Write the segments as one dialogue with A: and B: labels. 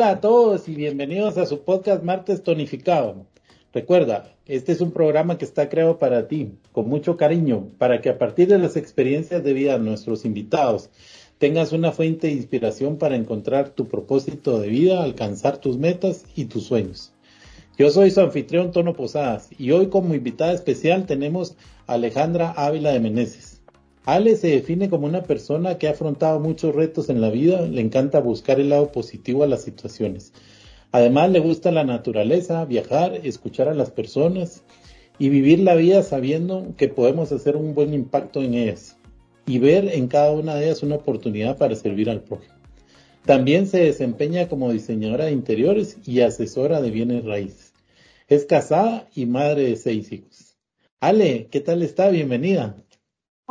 A: Hola a todos y bienvenidos a su podcast Martes Tonificado. Recuerda, este es un programa que está creado para ti, con mucho cariño, para que a partir de las experiencias de vida de nuestros invitados tengas una fuente de inspiración para encontrar tu propósito de vida, alcanzar tus metas y tus sueños. Yo soy su anfitrión Tono Posadas y hoy como invitada especial tenemos a Alejandra Ávila de Meneses. Ale se define como una persona que ha afrontado muchos retos en la vida, le encanta buscar el lado positivo a las situaciones Además, le gusta la naturaleza, viajar, escuchar a las personas y vivir la vida sabiendo que podemos hacer un buen impacto en ellas y ver en cada una de ellas una oportunidad para servir al prójimo. También se desempeña como diseñadora de interiores y asesora de bienes raíces. Es casada y madre de seis hijos. Ale, ¿qué tal está? Bienvenida.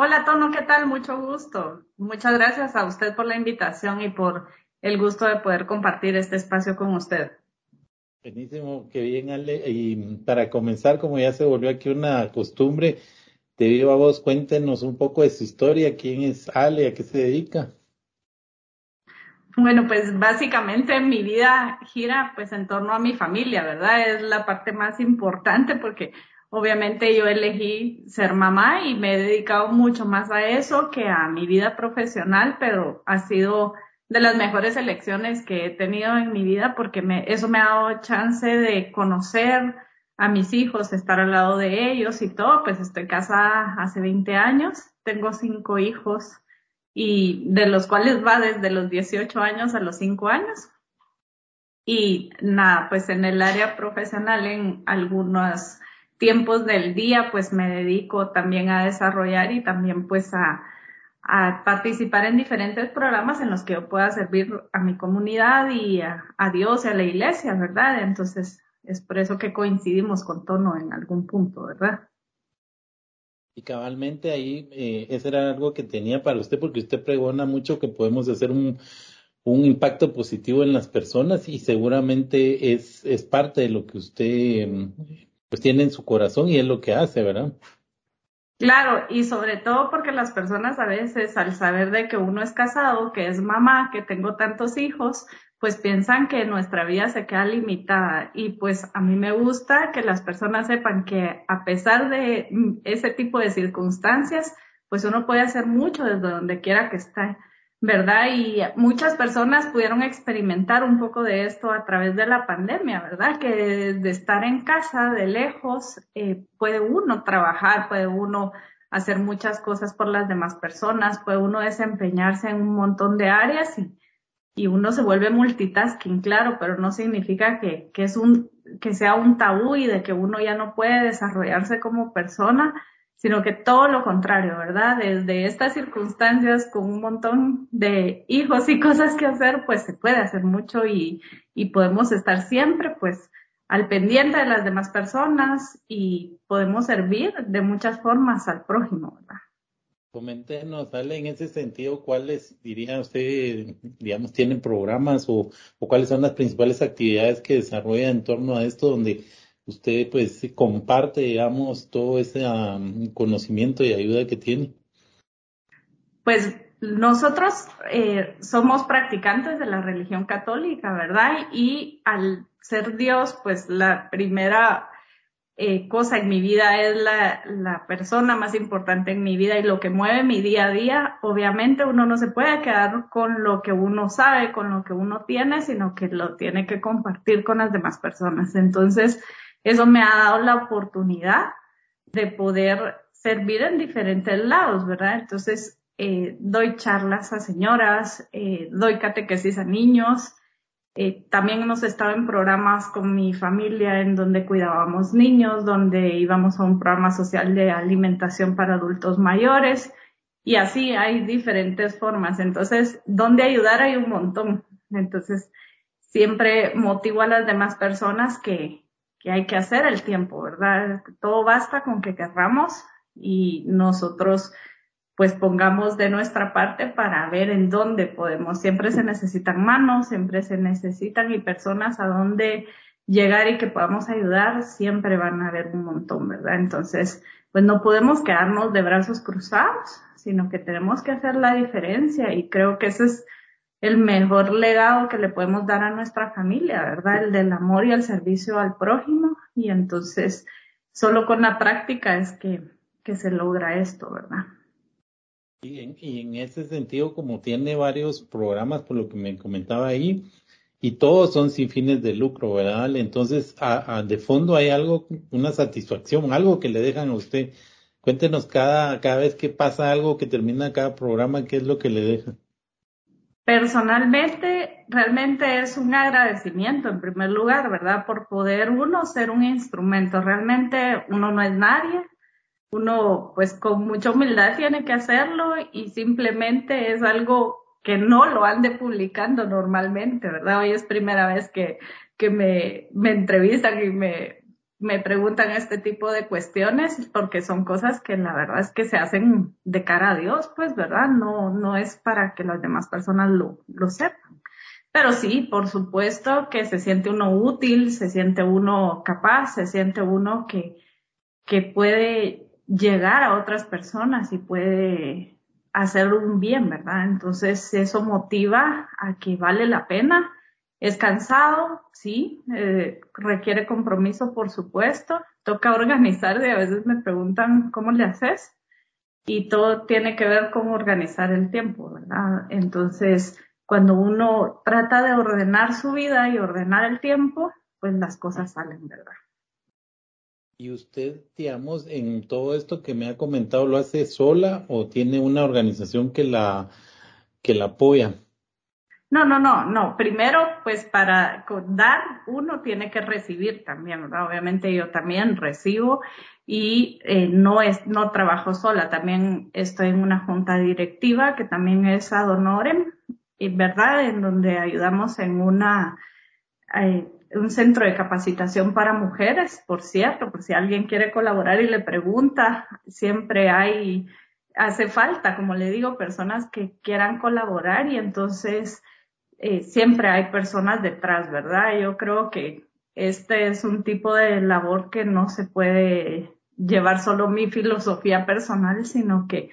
B: Hola Tono, ¿qué tal? Mucho gusto. Muchas gracias a usted por la invitación y por el gusto de poder compartir este espacio con usted.
A: Buenísimo, qué bien, Ale. Y para comenzar, como ya se volvió aquí una costumbre, te digo a vos, cuéntenos un poco de su historia, quién es Ale, a qué se dedica.
B: Bueno, pues básicamente mi vida gira pues en torno a mi familia, ¿verdad? Es la parte más importante porque obviamente yo elegí ser mamá y me he dedicado mucho más a eso que a mi vida profesional, pero ha sido de las mejores elecciones que he tenido en mi vida porque me, eso me ha dado chance de conocer a mis hijos, estar al lado de ellos y todo. Pues estoy casada hace 20 años, tengo cinco hijos y de los cuales va desde los 18 años a los 5 años. Y nada, pues en el área profesional en algunos tiempos del día pues me dedico también a desarrollar y también pues a participar en diferentes programas en los que yo pueda servir a mi comunidad y a, Dios y a la iglesia, ¿verdad? Entonces, es por eso que coincidimos con Tono en algún punto, ¿verdad?
A: Y cabalmente ahí, eh, eso era algo que tenía para usted, porque usted pregona mucho que podemos hacer un, un impacto positivo en las personas y seguramente es, es parte de lo que usted mm, pues tiene en su corazón y es lo que hace, ¿verdad?
B: Claro, y sobre todo porque las personas a veces al saber de que uno es casado, que es mamá, que tengo tantos hijos, pues piensan que nuestra vida se queda limitada. Y pues a mí me gusta que las personas sepan que a pesar de ese tipo de circunstancias, pues uno puede hacer mucho desde donde quiera que esté. ¿Verdad? Y muchas personas pudieron experimentar un poco de esto a través de la pandemia, ¿verdad? Que de estar en casa, de lejos, eh, puede uno trabajar, puede uno hacer muchas cosas por las demás personas, puede uno desempeñarse en un montón de áreas y, y uno se vuelve multitasking, claro, pero no significa que, que, es un, que sea un tabú y de que uno ya no puede desarrollarse como persona, sino que todo lo contrario, ¿verdad? Desde estas circunstancias con un montón de hijos y cosas que hacer, pues se puede hacer mucho y, y podemos estar siempre pues al pendiente de las demás personas y podemos servir de muchas formas al prójimo, ¿verdad?
A: Coméntenos, dale en ese sentido, ¿cuáles, diría usted, digamos, tienen programas o, o cuáles son las principales actividades que desarrolla en torno a esto donde usted pues comparte, digamos, todo ese conocimiento y ayuda que tiene?
B: Pues nosotros eh, somos practicantes de la religión católica, ¿verdad? Y al ser Dios, pues la primera eh, cosa en mi vida es la, persona más importante en mi vida y lo que mueve mi día a día. Obviamente uno no se puede quedar con lo que uno sabe, con lo que uno tiene, sino que lo tiene que compartir con las demás personas. Entonces, eso me ha dado la oportunidad de poder servir en diferentes lados, ¿verdad? Entonces, eh, doy charlas a señoras, eh, doy catequesis a niños, eh, también hemos estado en programas con mi familia en donde cuidábamos niños, donde íbamos a un programa social de alimentación para adultos mayores y así hay diferentes formas. Entonces, donde ayudar hay un montón. Entonces, siempre motivo a las demás personas que, que hay que hacer el tiempo, ¿verdad? Todo basta con que querramos y nosotros pues pongamos de nuestra parte para ver en dónde podemos. Siempre se necesitan manos, siempre se necesitan y personas a dónde llegar y que podamos ayudar, siempre van a haber un montón, ¿verdad? Entonces, pues no podemos quedarnos de brazos cruzados, sino que tenemos que hacer la diferencia y creo que ese es el mejor legado que le podemos dar a nuestra familia, ¿verdad? El del amor y el servicio al prójimo. Y entonces, solo con la práctica es que, que se logra esto, ¿verdad?
A: Y en, y en ese sentido, como tiene varios programas, por lo que me comentaba ahí, y todos son sin fines de lucro, ¿verdad? Entonces, a, de fondo hay algo, una satisfacción, algo que le dejan a usted. Cuéntenos cada, cada vez que pasa algo, que termina cada programa, qué es lo que le dejan.
B: Personalmente, realmente es un agradecimiento en primer lugar, ¿verdad? Por poder uno ser un instrumento. Realmente uno no es nadie, uno pues con mucha humildad tiene que hacerlo y simplemente es algo que no lo ande publicando normalmente, ¿verdad? Hoy es primera vez que, que me, me entrevistan y me, me preguntan este tipo de cuestiones porque son cosas que la verdad es que se hacen de cara a Dios, pues, ¿verdad? No, no es para que las demás personas lo, lo sepan. Pero sí, por supuesto que se siente uno útil, se siente uno capaz, se siente uno que, que puede llegar a otras personas y puede hacer un bien, ¿verdad? Entonces eso motiva a que vale la pena. Es cansado, sí, eh, requiere compromiso, por supuesto. Toca organizar, y a veces me preguntan cómo le haces. Y todo tiene que ver con organizar el tiempo, ¿verdad? Entonces, cuando uno trata de ordenar su vida y ordenar el tiempo, pues las cosas salen, ¿verdad?
A: ¿Y usted, digamos, en todo esto que me ha comentado, lo hace sola o tiene una organización que la, que la apoya?
B: No, no, no, no. Primero, pues para dar, uno tiene que recibir también, ¿verdad? Obviamente yo también recibo y eh, no es, no trabajo sola. También estoy en una junta directiva que también es ad honorem, ¿verdad? En donde ayudamos en una, eh, un centro de capacitación para mujeres, por cierto, por si alguien quiere colaborar y le pregunta, siempre hay, hace falta, como le digo, personas que quieran colaborar y entonces eh, siempre hay personas detrás, ¿verdad? Yo creo que este es un tipo de labor que no se puede llevar solo mi filosofía personal, sino que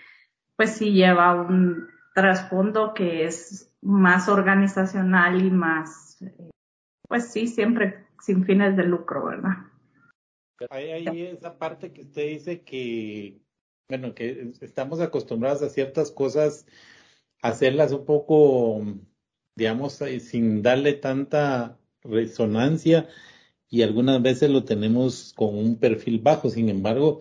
B: pues sí lleva un trasfondo que es más organizacional y más pues sí, siempre sin fines de lucro, ¿verdad?
A: Hay ahí esa parte que usted dice que, bueno, que estamos acostumbrados a ciertas cosas, hacerlas un poco, digamos, eh, sin darle tanta resonancia y algunas veces lo tenemos con un perfil bajo, sin embargo,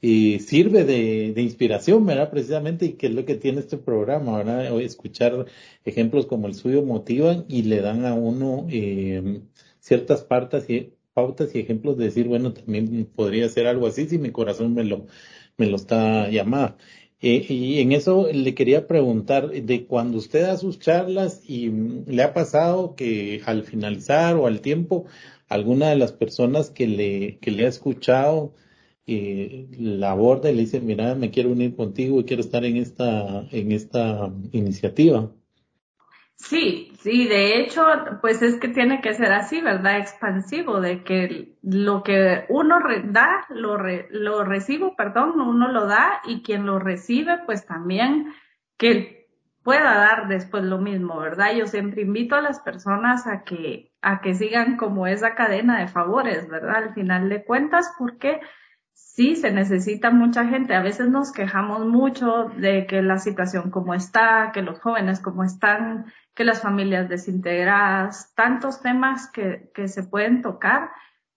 A: y sirve de, de, inspiración, ¿verdad? Precisamente, y que es lo que tiene este programa, ¿verdad? Escuchar ejemplos como el suyo motivan y le dan a uno eh, ciertas pautas y, pautas y ejemplos de decir, bueno, también podría ser algo así si mi corazón me lo, me lo está llamando. Y en eso le quería preguntar, de cuando usted da sus charlas y mm, le ha pasado que al finalizar o al tiempo, alguna de las personas que le, que le ha escuchado, eh, la aborda y le dice, mira, me quiero unir contigo y quiero estar en esta, en esta iniciativa.
B: Sí, sí, de hecho, pues es que tiene que ser así, ¿verdad? Expansivo, de que lo que uno da, lo, lo recibo, perdón, uno lo da y quien lo recibe, pues también que pueda dar después lo mismo, ¿verdad? Yo siempre invito a las personas a que, a que sigan como esa cadena de favores, ¿verdad? Al final de cuentas, porque sí se necesita mucha gente. A veces nos quejamos mucho de que la situación como está, que los jóvenes como están, que las familias desintegradas, tantos temas que, que se pueden tocar,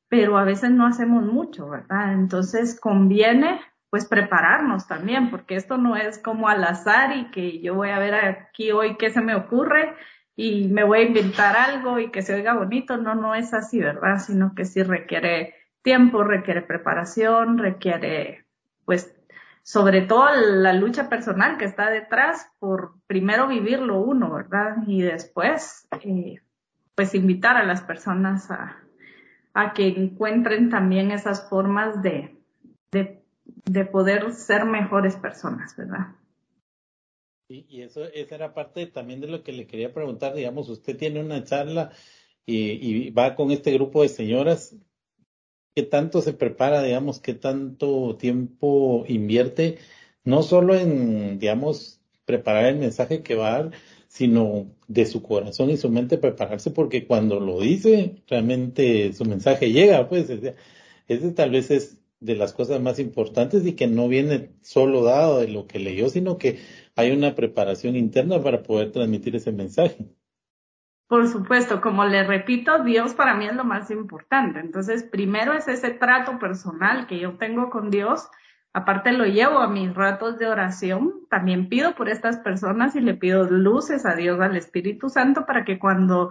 B: pero a veces no hacemos mucho, ¿verdad? Entonces conviene pues prepararnos también, porque esto no es como al azar y que yo voy a ver aquí hoy qué se me ocurre y me voy a inventar algo y que se oiga bonito, no, no es así, ¿verdad? Sino que sí requiere tiempo, requiere preparación, requiere, pues, sobre todo la lucha personal que está detrás por primero vivirlo uno, ¿verdad? Y después, eh, pues, invitar a las personas a, a, que encuentren también esas formas de, de, de poder ser mejores personas, ¿verdad?
A: Y, eso, esa era parte también de lo que le quería preguntar. Digamos, usted tiene una charla y, y, va con este grupo de señoras qué tanto se prepara, digamos, qué tanto tiempo invierte, no solo en, digamos, preparar el mensaje que va a dar, sino de su corazón y su mente prepararse porque cuando lo dice, realmente su mensaje llega, pues ese tal vez es de las cosas más importantes y que no viene solo dado de lo que leyó, sino que hay una preparación interna para poder transmitir ese mensaje.
B: Por supuesto, como le repito, Dios para mí es lo más importante. Entonces, primero es ese trato personal que yo tengo con Dios. Aparte lo llevo a mis ratos de oración. También pido por estas personas y le pido luces a Dios, al Espíritu Santo, para que cuando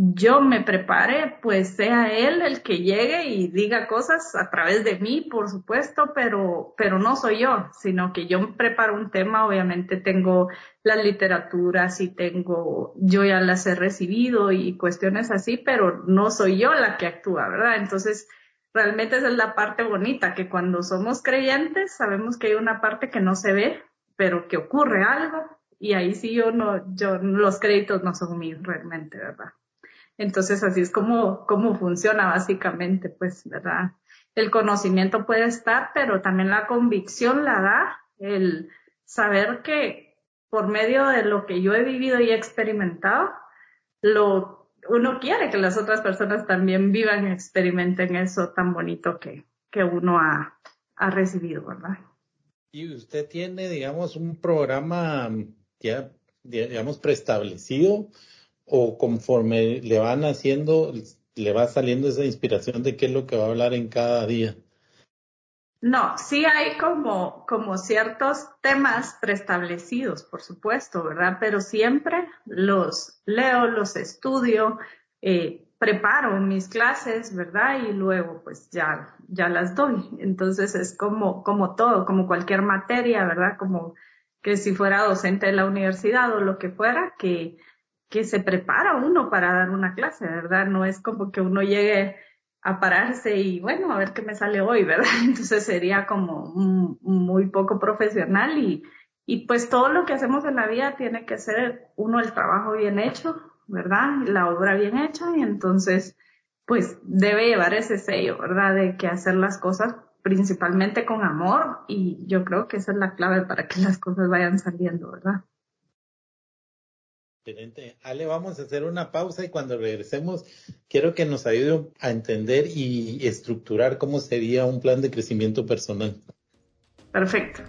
B: yo me prepare, pues sea él el que llegue y diga cosas a través de mí, por supuesto, pero, pero no soy yo, sino que yo preparo un tema, obviamente tengo las literaturas y tengo, yo ya las he recibido y cuestiones así, pero no soy yo la que actúa, ¿verdad? Entonces, realmente esa es la parte bonita, que cuando somos creyentes sabemos que hay una parte que no se ve, pero que ocurre algo y ahí sí yo no, yo, los créditos no son míos realmente, ¿verdad? Entonces así es como, funciona básicamente, pues, ¿verdad? El conocimiento puede estar, pero también la convicción la da el saber que por medio de lo que yo he vivido y experimentado, lo, uno quiere que las otras personas también vivan y experimenten eso tan bonito que, que uno ha, ha recibido, ¿verdad?
A: Y usted tiene, digamos, un programa ya, digamos, preestablecido o conforme le van haciendo, le va saliendo esa inspiración de qué es lo que va a hablar en cada día?
B: No, sí hay como, como ciertos temas preestablecidos, por supuesto, ¿verdad? Pero siempre los leo, los estudio, eh, preparo mis clases, ¿verdad? Y luego pues ya, ya las doy. Entonces es como, como todo, como cualquier materia, ¿verdad? Como que si fuera docente de la universidad o lo que fuera, que que se prepara uno para dar una clase, ¿verdad? No es como que uno llegue a pararse y bueno, a ver qué me sale hoy, ¿verdad? Entonces sería como muy poco profesional y, y pues todo lo que hacemos en la vida tiene que ser uno el trabajo bien hecho, ¿verdad? La obra bien hecha y entonces pues debe llevar ese sello, ¿verdad? De que hacer las cosas principalmente con amor y yo creo que esa es la clave para que las cosas vayan saliendo, ¿verdad?
A: Excelente. Ale, vamos a hacer una pausa y cuando regresemos quiero que nos ayude a entender y estructurar cómo sería un plan de crecimiento personal.
B: Perfecto.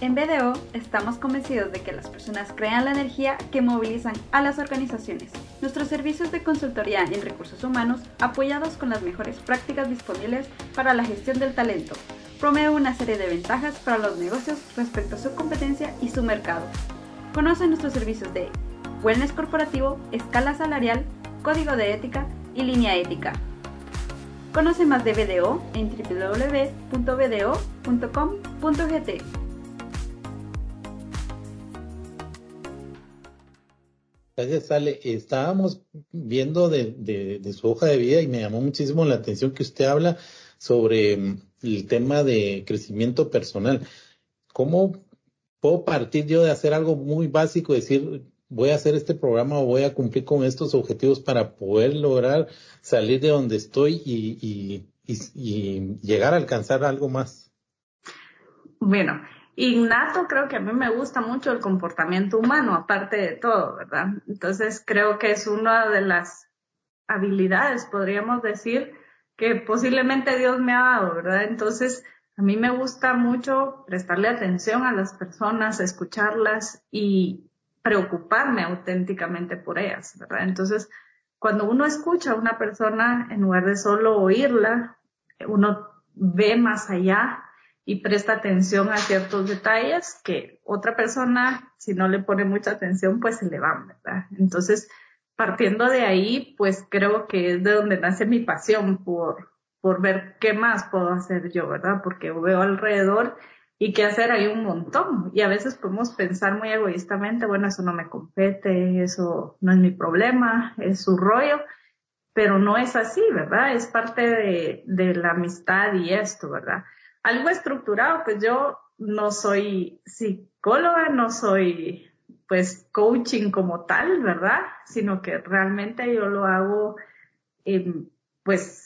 C: En BDO estamos convencidos de que las personas crean la energía que movilizan a las organizaciones. Nuestros servicios de consultoría en recursos humanos, apoyados con las mejores prácticas disponibles para la gestión del talento, promueven una serie de ventajas para los negocios respecto a su competencia y su mercado. Conoce nuestros servicios de wellness corporativo, escala salarial, código de ética y línea ética. Conoce más de BDO en www.bdo.com.gt.
A: Gracias, Ale. Estábamos viendo de, de, su hoja de vida y me llamó muchísimo la atención que usted habla sobre el tema de crecimiento personal. ¿Cómo puedo partir yo de hacer algo muy básico, decir, voy a hacer este programa o voy a cumplir con estos objetivos para poder lograr salir de donde estoy y, llegar a alcanzar algo más?
B: Bueno, innato creo que a mí me gusta mucho el comportamiento humano, aparte de todo, ¿verdad? Entonces creo que es una de las habilidades, podríamos decir, que posiblemente Dios me ha dado, ¿verdad? Entonces, a mí me gusta mucho prestarle atención a las personas, escucharlas y preocuparme auténticamente por ellas, ¿verdad? Entonces, cuando uno escucha a una persona, en lugar de solo oírla, uno ve más allá y presta atención a ciertos detalles que otra persona, si no le pone mucha atención, pues se le van, ¿verdad? Entonces, partiendo de ahí, pues creo que es de donde nace mi pasión por, por ver qué más puedo hacer yo, ¿verdad? Porque veo alrededor y qué hacer hay un montón. Y a veces podemos pensar muy egoístamente, bueno, eso no me compete, eso no es mi problema, es su rollo, pero no es así, ¿verdad? Es parte de, la amistad y esto, ¿verdad? Algo estructurado, pues yo no soy psicóloga, no soy pues coaching como tal, ¿verdad? Sino que realmente yo lo hago, pues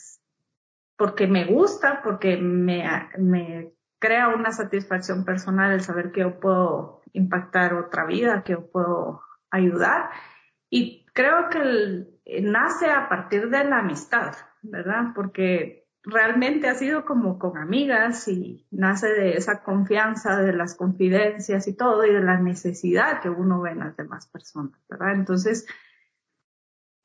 B: porque me gusta, porque me, me crea una satisfacción personal el saber que yo puedo impactar otra vida, que yo puedo ayudar. Y creo que nace a partir de la amistad, ¿verdad? Porque realmente ha sido como con amigas y nace de esa confianza, de las confidencias y todo, y de la necesidad que uno ve en las demás personas, ¿verdad? Entonces,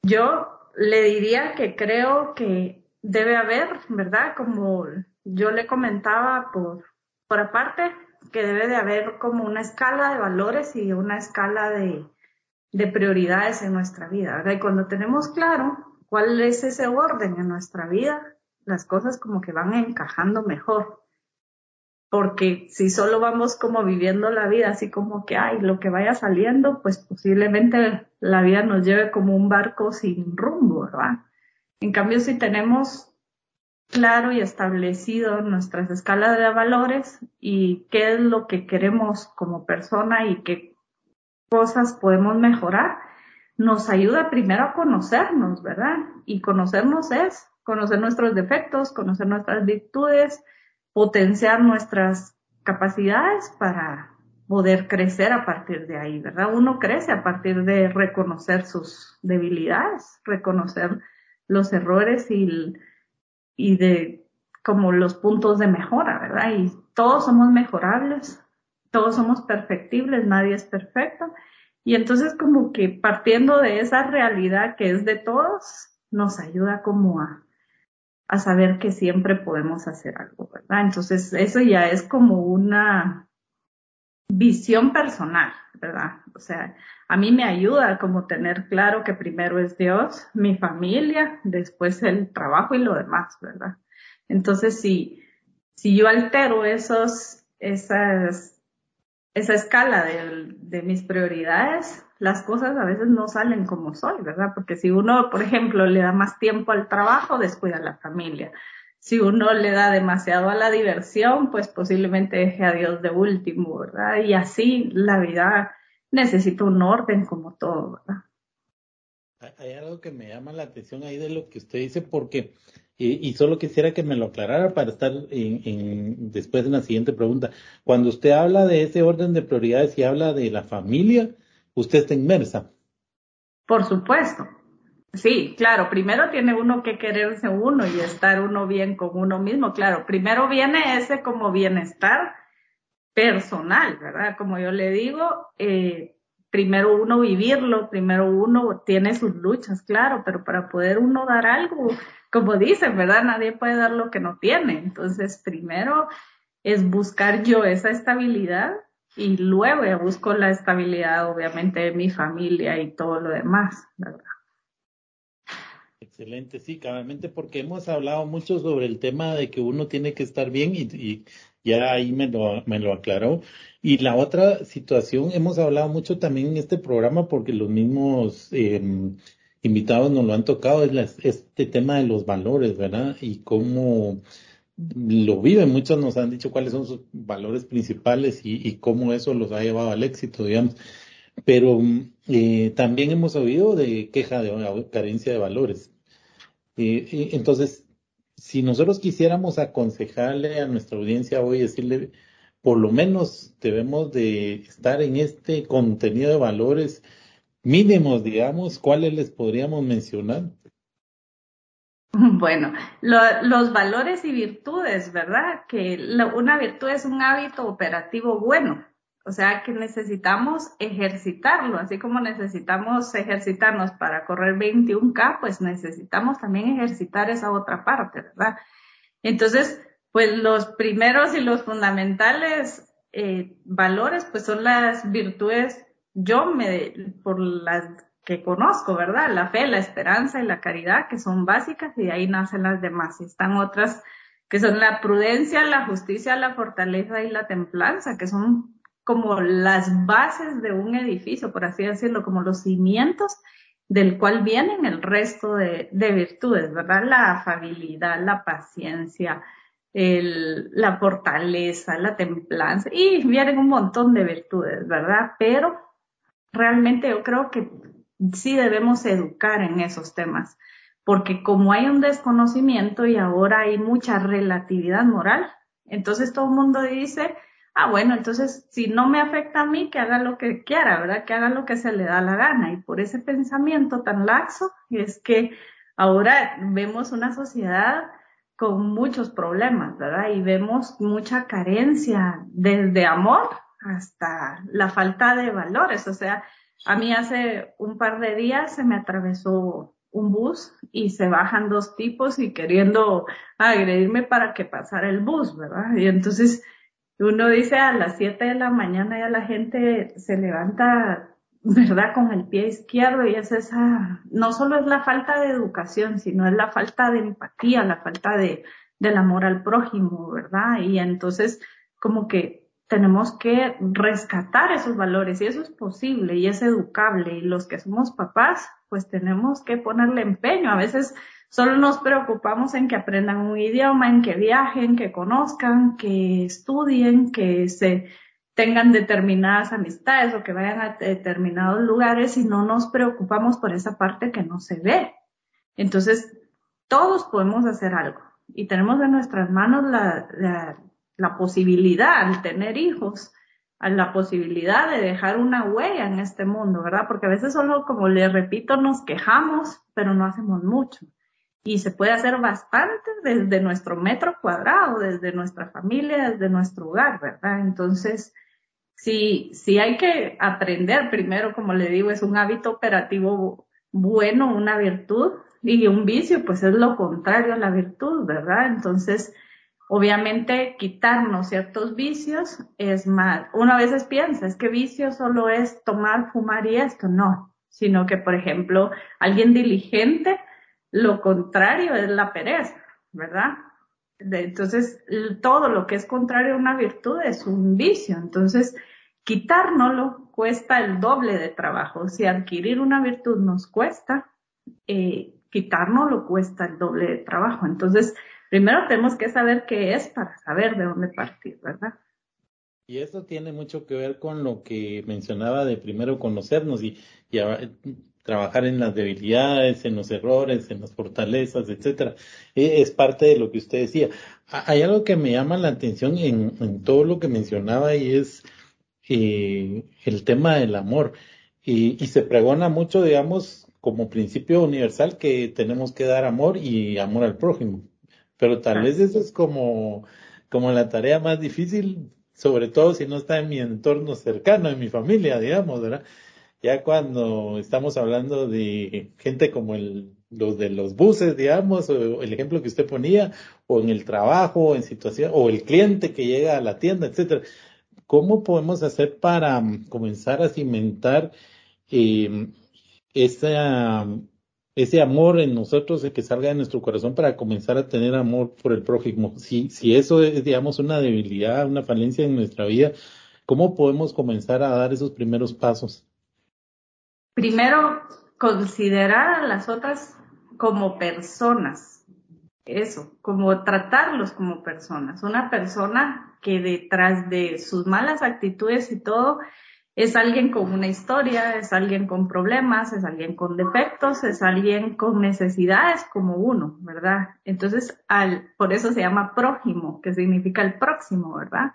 B: yo le diría que creo que debe haber, ¿verdad? Como yo le comentaba por, por aparte, que debe de haber como una escala de valores y una escala de, de prioridades en nuestra vida, ¿verdad? Y cuando tenemos claro cuál es ese orden en nuestra vida, las cosas como que van encajando mejor. Porque si solo vamos como viviendo la vida así como que, ay, lo que vaya saliendo, pues posiblemente la vida nos lleve como un barco sin rumbo, ¿verdad? En cambio, si tenemos claro y establecido nuestras escalas de valores y qué es lo que queremos como persona y qué cosas podemos mejorar, nos ayuda primero a conocernos, ¿verdad? Y conocernos es conocer nuestros defectos, conocer nuestras virtudes, potenciar nuestras capacidades para poder crecer a partir de ahí, ¿verdad? Uno crece a partir de reconocer sus debilidades, reconocer los errores y, de como los puntos de mejora, ¿verdad? Y todos somos mejorables, todos somos perfectibles, nadie es perfecto. Y entonces como que partiendo de esa realidad que es de todos, nos ayuda como a, a saber que siempre podemos hacer algo, ¿verdad? Entonces, eso ya es como una visión personal, ¿verdad? O sea, a mí me ayuda como tener claro que primero es Dios, mi familia, después el trabajo y lo demás, ¿verdad? Entonces, si, si yo altero esos, esas, esa escala de, mis prioridades, las cosas a veces no salen como soy, ¿verdad? Porque si uno, por ejemplo, le da más tiempo al trabajo, descuida a la familia. Si uno le da demasiado a la diversión, pues posiblemente deje a Dios de último, ¿verdad? Y así la vida necesita un orden como todo, ¿verdad?
A: Hay algo que me llama la atención ahí de lo que usted dice, porque, y, solo quisiera que me lo aclarara para estar en, en, después en la siguiente pregunta. Cuando usted habla de ese orden de prioridades y habla de la familia, usted está inmersa.
B: Por supuesto. Sí, claro, primero tiene uno que quererse uno y estar uno bien con uno mismo, claro, primero viene ese como bienestar personal, ¿verdad? Como yo le digo, eh, primero uno vivirlo, primero uno tiene sus luchas, claro, pero para poder uno dar algo, como dicen, ¿verdad? Nadie puede dar lo que no tiene, entonces primero es buscar yo esa estabilidad y luego busco la estabilidad, obviamente, de mi familia y todo lo demás, ¿verdad?
A: Excelente, sí, cabalmente, porque hemos hablado mucho sobre el tema de que uno tiene que estar bien y, ya ahí me lo, me lo aclaró. Y la otra situación, hemos hablado mucho también en este programa porque los mismos em, invitados nos lo han tocado, es este tema de los valores, ¿verdad? Y cómo lo viven, muchos nos han dicho cuáles son sus valores principales y, cómo eso los ha llevado al éxito, digamos. Pero eh, también hemos oído de queja de carencia de valores. Eh, entonces, si nosotros quisiéramos aconsejarle a nuestra audiencia hoy, decirle, por lo menos debemos de estar en este contenido de valores mínimos, digamos, ¿cuáles les podríamos mencionar?
B: Bueno, los valores y virtudes, ¿verdad? Que una virtud es un hábito operativo bueno, o sea que necesitamos ejercitarlo, así como necesitamos ejercitarnos para correr 21K, pues necesitamos también ejercitar esa otra parte, ¿verdad? Entonces, pues los primeros y los fundamentales eh, valores, pues son las virtudes, yo me, por las que conozco, ¿verdad? La fe, la esperanza y la caridad, que son básicas, y de ahí nacen las demás. Y están otras que son la prudencia, la justicia, la fortaleza y la templanza, que son como las bases de un edificio, por así decirlo, como los cimientos del cual vienen el resto de, virtudes, ¿verdad? La afabilidad, la paciencia, la fortaleza, la templanza, y vienen un montón de virtudes, ¿verdad? Pero realmente yo creo que sí debemos educar en esos temas, porque como hay un desconocimiento y ahora hay mucha relatividad moral, entonces todo el mundo dice, ah, bueno, entonces si no me afecta a mí, que haga lo que quiera, ¿verdad? Que haga lo que se le da la gana. Y por ese pensamiento tan laxo es que ahora vemos una sociedad con muchos problemas, ¿verdad? Y vemos mucha carencia desde amor hasta la falta de valores. O sea, a mí hace un par de días se me atravesó un bus y se bajan dos tipos y queriendo agredirme para que pasara el bus, ¿verdad? Y entonces uno dice a las 7 de la mañana ya la gente se levanta, ¿verdad? Con el pie izquierdo y es esa, no solo es la falta de educación, sino es la falta de empatía, la falta de, del amor al prójimo, ¿verdad? Y entonces como que tenemos que rescatar esos valores y eso es posible y es educable y los que somos papás pues tenemos que ponerle empeño. A veces Solo nos preocupamos en que aprendan un idioma, en que viajen, que conozcan, que estudien, que se tengan determinadas amistades o que vayan a determinados lugares y no nos preocupamos por esa parte que no se ve. Entonces, todos podemos hacer algo y tenemos en nuestras manos la, posibilidad al tener hijos, la posibilidad de dejar una huella en este mundo, ¿verdad? Porque a veces solo, como le repito, nos quejamos, pero no hacemos mucho y se puede hacer bastante desde nuestro metro cuadrado, desde nuestra familia, desde nuestro hogar, ¿verdad? Entonces, si, si hay que aprender primero, como le digo, es un hábito operativo bueno, una virtud, y un vicio, pues es lo contrario a la virtud, ¿verdad? Entonces, obviamente, quitarnos ciertos vicios es mal. Uno a veces piensa, es que vicio solo es tomar, fumar y esto, no, sino que, por ejemplo, alguien diligente, lo contrario es la pereza, ¿verdad? Entonces, todo lo que es contrario a una virtud es un vicio. Entonces, quitárnoslo cuesta el doble de trabajo. Si adquirir una virtud nos cuesta, eh, quitárnoslo cuesta el doble de trabajo. Entonces, primero tenemos que saber qué es para saber de dónde partir, ¿verdad?
A: Y eso tiene mucho que ver con lo que mencionaba de primero conocernos y, y trabajar en las debilidades, en los errores, en las fortalezas, etcétera. E, es parte de lo que usted decía. Hay algo que me llama la atención en, todo lo que mencionaba y es eh, el tema del amor. Y, y, se pregona mucho, digamos, como principio universal que tenemos que dar amor y amor al prójimo. Pero tal vez eso es como, como la tarea más difícil, sobre todo si no está en mi entorno cercano, en mi familia, digamos, ¿verdad? Ya cuando estamos hablando de gente como el, los de los buses, digamos, o el ejemplo que usted ponía, o en el trabajo, en situación, o el cliente que llega a la tienda, etcétera. ¿Cómo podemos hacer para mm, comenzar a cimentar eh, ese amor en nosotros, que salga de nuestro corazón para comenzar a tener amor por el prójimo? Si eso es, digamos, una debilidad, una falencia en nuestra vida, ¿cómo podemos comenzar a dar esos primeros pasos?
B: Primero considerar a las otras como personas, eso, como tratarlos como personas. Una persona que detrás de sus malas actitudes y todo es alguien con una historia, es alguien con problemas, es alguien con defectos, es alguien con necesidades como uno, ¿verdad? Entonces, al, por eso se llama prójimo, que significa el próximo, ¿verdad?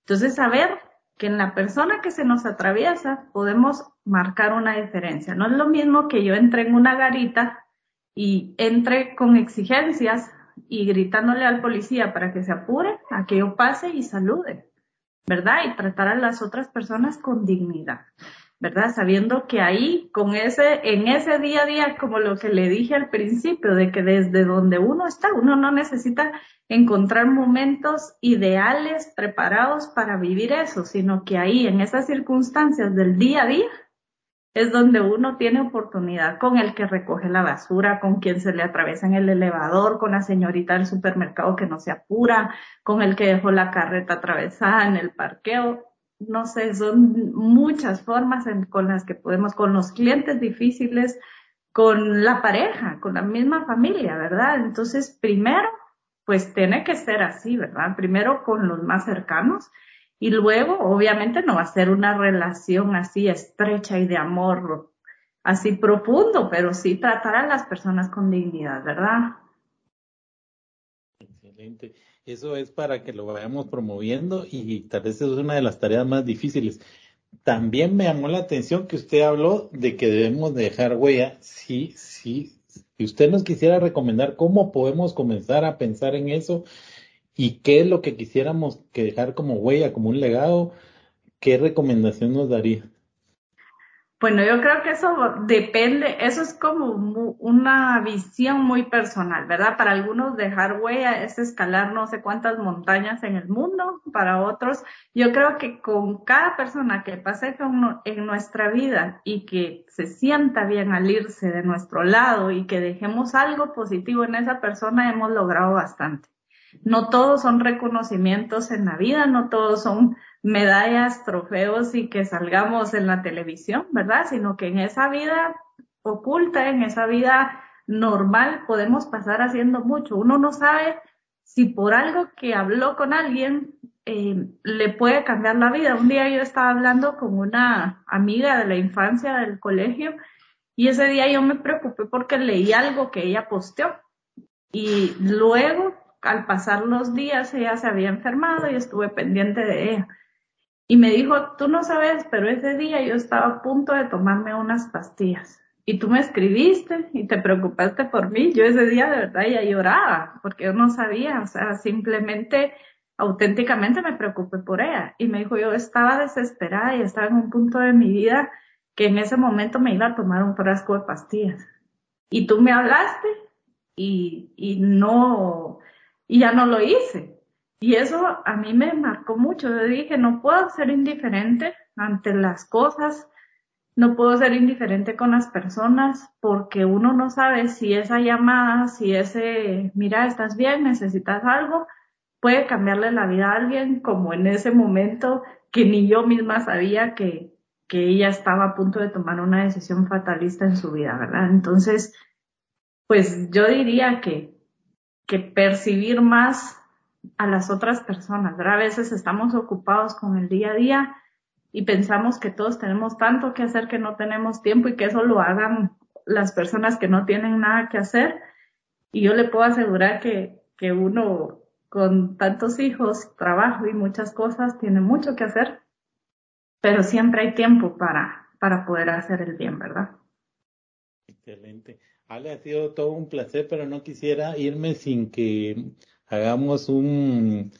B: Entonces, saber que en la persona que se nos atraviesa podemos marcar una diferencia. No es lo mismo que yo entre en una garita y entre con exigencias y gritándole al policía para que se apure a que yo pase y salude, ¿verdad? Y tratar a las otras personas con dignidad, ¿verdad? Sabiendo que ahí, con ese, en ese día a día, como lo que le dije al principio, de que desde donde uno está, uno no necesita encontrar momentos ideales preparados para vivir eso, sino que ahí, en esas circunstancias del día a día, es donde uno tiene oportunidad con el que recoge la basura, con quien se le atraviesa en el elevador, con la señorita del supermercado que no se apura, con el que dejó la carreta atravesada en el parqueo. No sé, son muchas formas con las que podemos, con los clientes difíciles, con la pareja, con la misma familia, ¿verdad? Entonces, primero, pues tiene que ser así, ¿verdad? Primero con los más cercanos y luego, obviamente, no va a ser una relación así estrecha y de amor así profundo, pero sí tratar a las personas con dignidad, ¿verdad?
A: Eso es para que lo vayamos promoviendo y tal vez es una de las tareas más difíciles. También me llamó la atención que usted habló de que debemos dejar huella. Sí, sí. Si usted nos quisiera recomendar cómo podemos comenzar a pensar en eso y qué es lo que quisiéramos que dejar como huella, como un legado, ¿qué recomendación nos daría?
B: Bueno, yo creo que eso depende, eso es como una visión muy personal, ¿verdad? Para algunos dejar huella es escalar no sé cuántas montañas en el mundo, para otros, yo creo que con cada persona que pase en nuestra vida y que se sienta bien al irse de nuestro lado y que dejemos algo positivo en esa persona, hemos logrado bastante. No todos son reconocimientos en la vida, no todos son medallas, trofeos y que salgamos en la televisión, ¿verdad? Sino que en esa vida oculta, en esa vida normal, podemos pasar haciendo mucho. Uno no sabe si por algo que habló con alguien eh, le puede cambiar la vida. Un día yo estaba hablando con una amiga de la infancia del colegio y ese día yo me preocupé porque leí algo que ella posteó y luego al pasar los días ella se había enfermado y estuve pendiente de ella. Y me dijo, tú no sabes, pero ese día yo estaba a punto de tomarme unas pastillas. Y tú me escribiste y te preocupaste por mí. Yo ese día de verdad ya lloraba porque yo no sabía, o sea, simplemente, auténticamente me preocupé por ella. Y me dijo, yo estaba desesperada y estaba en un punto de mi vida que en ese momento me iba a tomar un frasco de pastillas. Y tú me hablaste y, y no, y ya no lo hice. Y eso a mí me marcó mucho. Yo dije, no puedo ser indiferente ante las cosas, no puedo ser indiferente con las personas porque uno no sabe si esa llamada, si ese, mira, estás bien, necesitas algo, puede cambiarle la vida a alguien como en ese momento que ni yo misma sabía que, que ella estaba a punto de tomar una decisión fatalista en su vida, ¿verdad? Entonces, pues yo diría que que percibir más a las otras personas. A veces estamos ocupados con el día a día y pensamos que todos tenemos tanto que hacer que no tenemos tiempo y que eso lo hagan las personas que no tienen nada que hacer. Y yo le puedo asegurar que, que uno con tantos hijos, trabajo y muchas cosas tiene mucho que hacer, pero siempre hay tiempo para, para poder hacer el bien, ¿verdad?
A: Excelente. Ale, ha sido todo un placer, pero no quisiera irme sin que hagamos un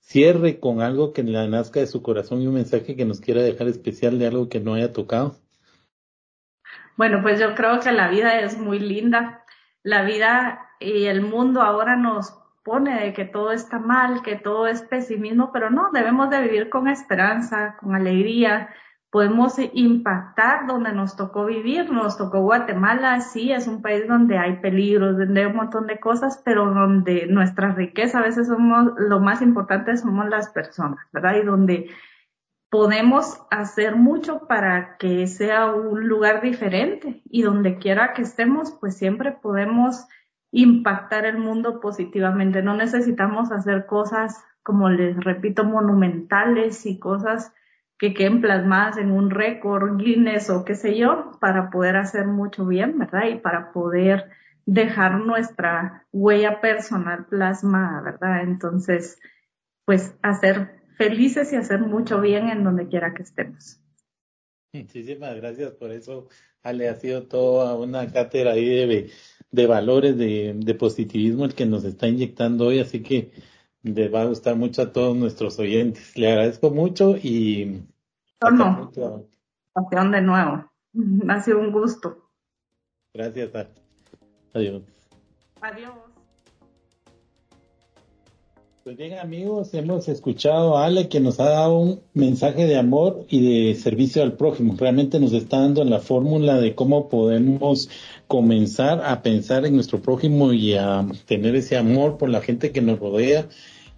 A: cierre con algo que le nazca de su corazón y un mensaje que nos quiera dejar especial de algo que no haya tocado.
B: Bueno, pues yo creo que la vida es muy linda. La vida y el mundo ahora nos pone de que todo está mal, que todo es pesimismo, pero no, debemos de vivir con esperanza, con alegría, podemos impactar donde nos tocó vivir. Nos tocó Guatemala, sí, es un país donde hay peligros, donde hay un montón de cosas, pero donde nuestra riqueza a veces somos, lo más importante somos las personas, ¿verdad? Y donde podemos hacer mucho para que sea un lugar diferente y donde quiera que estemos, pues siempre podemos impactar el mundo positivamente. No necesitamos hacer cosas, como les repito, monumentales y cosas que queden plasmadas en un récord Guinness o qué sé yo, para poder hacer mucho bien, ¿verdad? Y para poder dejar nuestra huella personal plasmada, ¿verdad? Entonces, pues hacer felices y hacer mucho bien en donde quiera que estemos.
A: Muchísimas gracias por eso, Ale. Ha sido toda una cátedra ahí de, de valores, de, de positivismo el que nos está inyectando hoy, así que les va a gustar mucho a todos nuestros oyentes. Le agradezco mucho y...
B: No, de nuevo. Ha sido un gusto.
A: Gracias. Adiós.
B: Adiós.
A: Pues bien amigos, hemos escuchado a Ale que nos ha dado un mensaje de amor y de servicio al prójimo. Realmente nos está dando la fórmula de cómo podemos comenzar a pensar en nuestro prójimo y a tener ese amor por la gente que nos rodea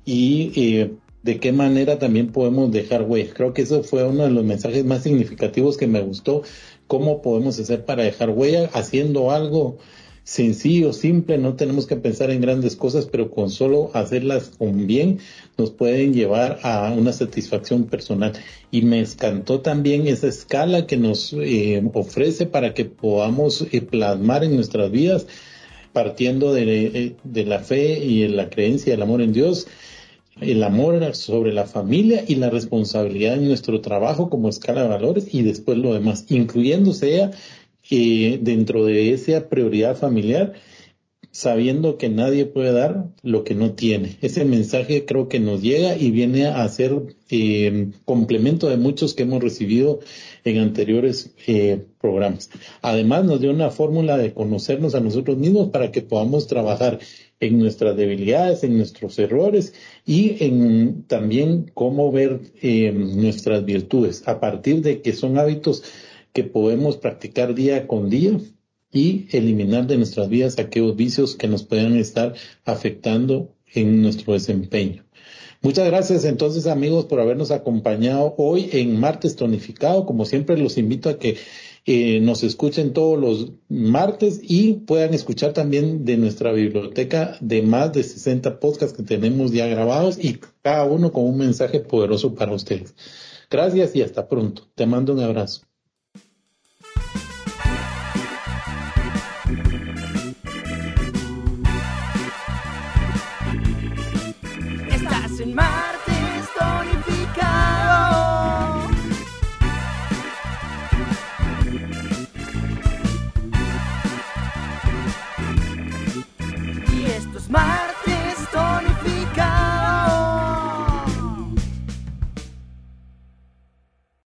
A: y eh, de qué manera también podemos dejar huella. Creo que eso fue uno de los mensajes más significativos que me gustó. ¿Cómo podemos hacer para dejar huella? Haciendo algo sencillo, simple, no tenemos que pensar en grandes cosas, pero con solo hacerlas con bien nos pueden llevar a una satisfacción personal. Y me encantó también esa escala que nos eh, ofrece para que podamos eh, plasmar en nuestras vidas partiendo de, de la fe y la creencia del amor en Dios, el amor sobre la familia y la responsabilidad en nuestro trabajo como escala de valores y después lo demás, incluyéndose eh, dentro de esa prioridad familiar, sabiendo que nadie puede dar lo que no tiene. Ese mensaje creo que nos llega y viene a ser eh, complemento de muchos que hemos recibido en anteriores eh, programas. Además, nos dio una fórmula de conocernos a nosotros mismos para que podamos trabajar en nuestras debilidades, en nuestros errores y en también cómo ver eh, nuestras virtudes a partir de que son hábitos que podemos practicar día con día y eliminar de nuestras vidas aquellos vicios que nos puedan estar afectando en nuestro desempeño. Muchas gracias entonces amigos por habernos acompañado hoy en Martes Tonificado. Como siempre los invito a que nos escuchen todos los martes y puedan escuchar también de nuestra biblioteca de más de 60 podcasts que tenemos ya grabados y cada uno con un mensaje poderoso para ustedes. Gracias y hasta pronto. Te mando un abrazo.